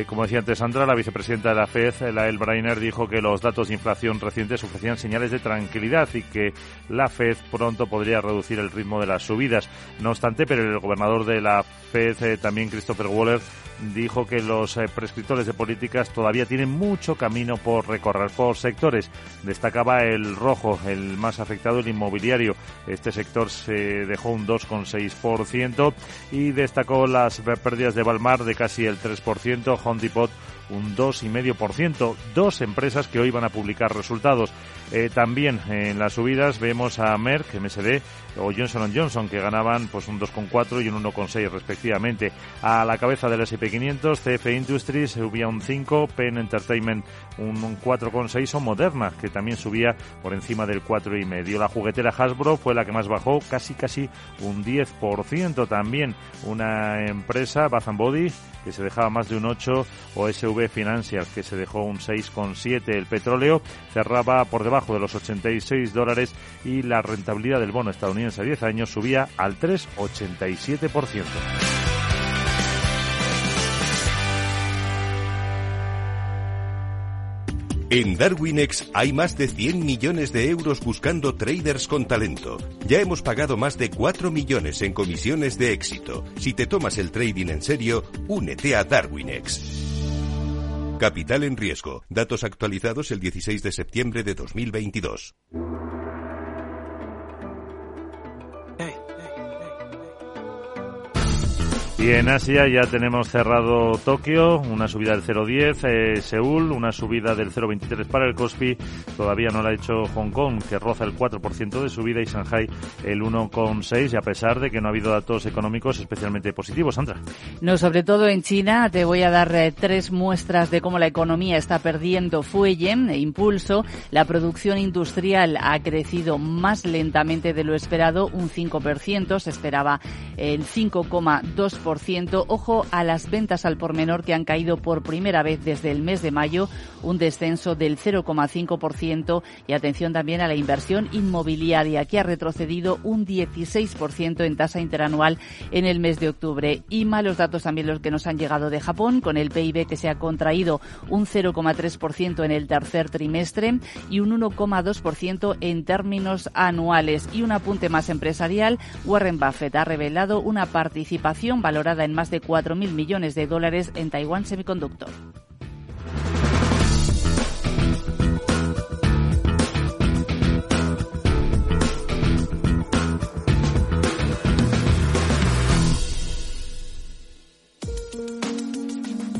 como decía antes Sandra, la vicepresidenta de la FED, la El Brainer, dijo que los datos de inflación recientes ofrecían señales de tranquilidad y que la FED pronto podría reducir el ritmo de las subidas. No obstante, pero el gobernador de la FED, también Christopher Waller, dijo que los eh, prescriptores de políticas todavía tienen mucho camino por recorrer por sectores. Destacaba el rojo, el más afectado, el inmobiliario. Este sector se dejó un 2,6% y destacó las pérdidas de Balmar de casi el 3%, Home Depot un 2,5%. Dos empresas que hoy van a publicar resultados. Eh, también en las subidas vemos a Merck, MSD o Johnson Johnson que ganaban pues un 2,4 y un 1,6 respectivamente. A la cabeza del S&P 500, CF Industries subía un 5, Penn Entertainment un 4,6 o Moderna que también subía por encima del 4,5. La juguetera Hasbro fue la que más bajó, casi casi un 10%. También una empresa, Bath Body, que se dejaba más de un 8, o SV Financial, que se dejó un 6,7. El petróleo cerraba por debajo de los 86 dólares y la rentabilidad del bono estadounidense a 10 años subía al 3,87%. En Darwinex hay más de 100 millones de euros buscando traders con talento. Ya hemos pagado más de 4 millones en comisiones de éxito. Si te tomas el trading en serio, únete a Darwinex. Capital en riesgo. Datos actualizados el 16 de septiembre de 2022. Y en Asia ya tenemos cerrado Tokio, una subida del 0,10, eh, Seúl, una subida del 0,23 para el Kospi, todavía no lo ha hecho Hong Kong, que roza el 4% de subida, y Shanghai el 1,6, y a pesar de que no ha habido datos económicos especialmente positivos. Sandra. No, sobre todo en China, te voy a dar eh, tres muestras de cómo la economía está perdiendo fuelle e impulso. La producción industrial ha crecido más lentamente de lo esperado, un 5%, se esperaba el 5,2%. Ojo a las ventas al por menor que han caído por primera vez desde el mes de mayo, un descenso del 0,5% y atención también a la inversión inmobiliaria que ha retrocedido un 16% en tasa interanual en el mes de octubre. Y malos datos también los que nos han llegado de Japón con el PIB que se ha contraído un 0,3% en el tercer trimestre y un 1,2% en términos anuales. Y un apunte más empresarial, Warren Buffett ha revelado una participación valorada valorada en más de 4.000 millones de dólares en Taiwan Semiconductor.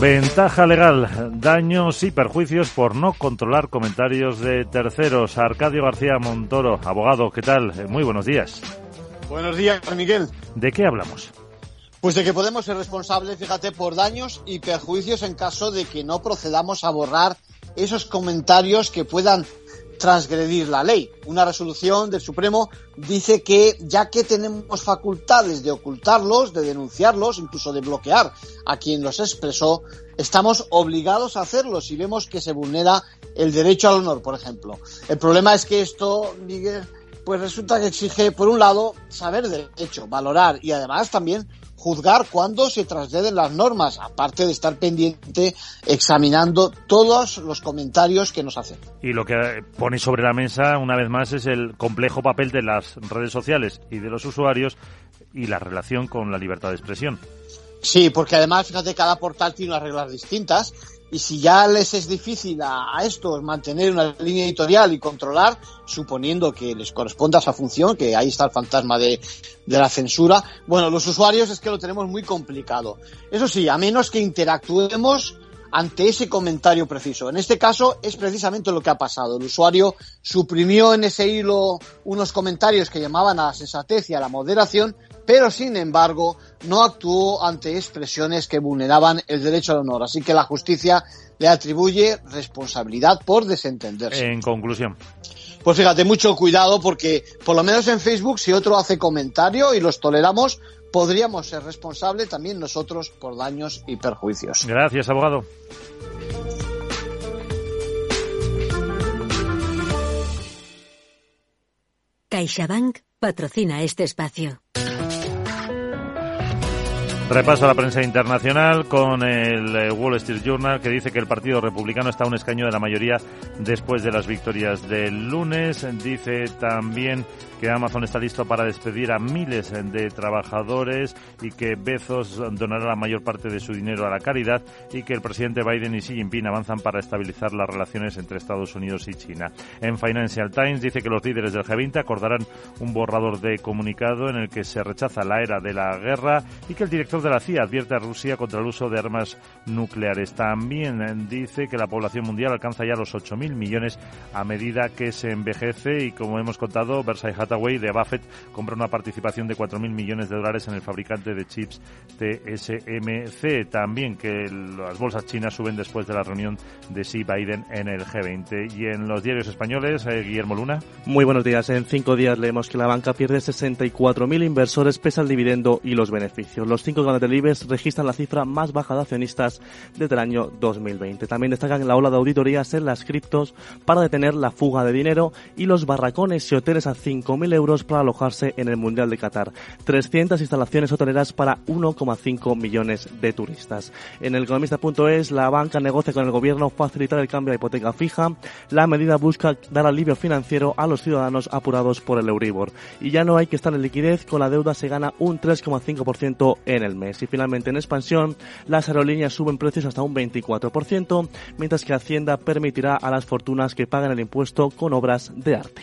Ventaja legal, daños y perjuicios por no controlar comentarios de terceros. Arcadio García Montoro, abogado, ¿qué tal? Muy buenos días. Buenos días, Miguel. ¿De qué hablamos? Pues de que podemos ser responsables, fíjate, por daños y perjuicios en caso de que no procedamos a borrar esos comentarios que puedan transgredir la ley. Una resolución del Supremo dice que ya que tenemos facultades de ocultarlos, de denunciarlos, incluso de bloquear a quien los expresó, estamos obligados a hacerlo si vemos que se vulnera el derecho al honor, por ejemplo. El problema es que esto, Miguel, pues resulta que exige, por un lado, saber derecho, valorar y además también juzgar cuándo se trasgreden las normas, aparte de estar pendiente examinando todos los comentarios que nos hacen. Y lo que pone sobre la mesa, una vez más, es el complejo papel de las redes sociales y de los usuarios y la relación con la libertad de expresión. Sí, porque además, fíjate, cada portal tiene unas reglas distintas y si ya les es difícil a, estos mantener una línea editorial y controlar, suponiendo que les corresponda esa función, que ahí está el fantasma de, de, la censura, bueno, los usuarios es que lo tenemos muy complicado. Eso sí, a menos que interactuemos ante ese comentario preciso. En este caso es precisamente lo que ha pasado. El usuario suprimió en ese hilo unos comentarios que llamaban a la sensatez y a la moderación, pero sin embargo no actuó ante expresiones que vulneraban el derecho al honor. Así que la justicia le atribuye responsabilidad por desentenderse. En conclusión. Pues fíjate, mucho cuidado porque por lo menos en Facebook si otro hace comentario y los toleramos, podríamos ser responsables también nosotros por daños y perjuicios. Gracias, abogado. CaixaBank patrocina este espacio. Repaso a la prensa internacional con el Wall Street Journal que dice que el Partido Republicano está a un escaño de la mayoría después de las victorias del lunes. Dice también que Amazon está listo para despedir a miles de trabajadores y que Bezos donará la mayor parte de su dinero a la caridad y que el presidente Biden y Xi Jinping avanzan para estabilizar las relaciones entre Estados Unidos y China. En Financial Times dice que los líderes del G20 acordarán un borrador de comunicado en el que se rechaza la era de la guerra y que el director de la CIA advierte a Rusia contra el uso de armas nucleares. También dice que la población mundial alcanza ya los 8.000 millones a medida que se envejece y como hemos contado, Versailles Hathaway de Buffett compra una participación de 4.000 millones de dólares en el fabricante de chips TSMC. También que las bolsas chinas suben después de la reunión de Xi Biden en el G20. Y en los diarios españoles, eh, Guillermo Luna. Muy buenos días. En cinco días leemos que la banca pierde 64.000 inversores pese al dividendo y los beneficios. Los cinco grandes del IBEX registran la cifra más baja de accionistas desde el año 2020. También destacan la ola de auditorías en las criptos para detener la fuga de dinero y los barracones y hoteles a 5.000 euros para alojarse en el Mundial de Qatar. 300 instalaciones hoteleras para 1,5 millones de turistas. En el economista.es, la banca negocia con el gobierno facilitar el cambio de hipoteca fija. La medida busca dar alivio financiero a los ciudadanos apurados por el Euribor. Y ya no hay que estar en liquidez, con la deuda se gana un 3,5% en el mes. Y finalmente en expansión, las aerolíneas suben precios hasta un 24%, mientras que Hacienda permitirá a las fortunas que pagan el impuesto con obras de arte.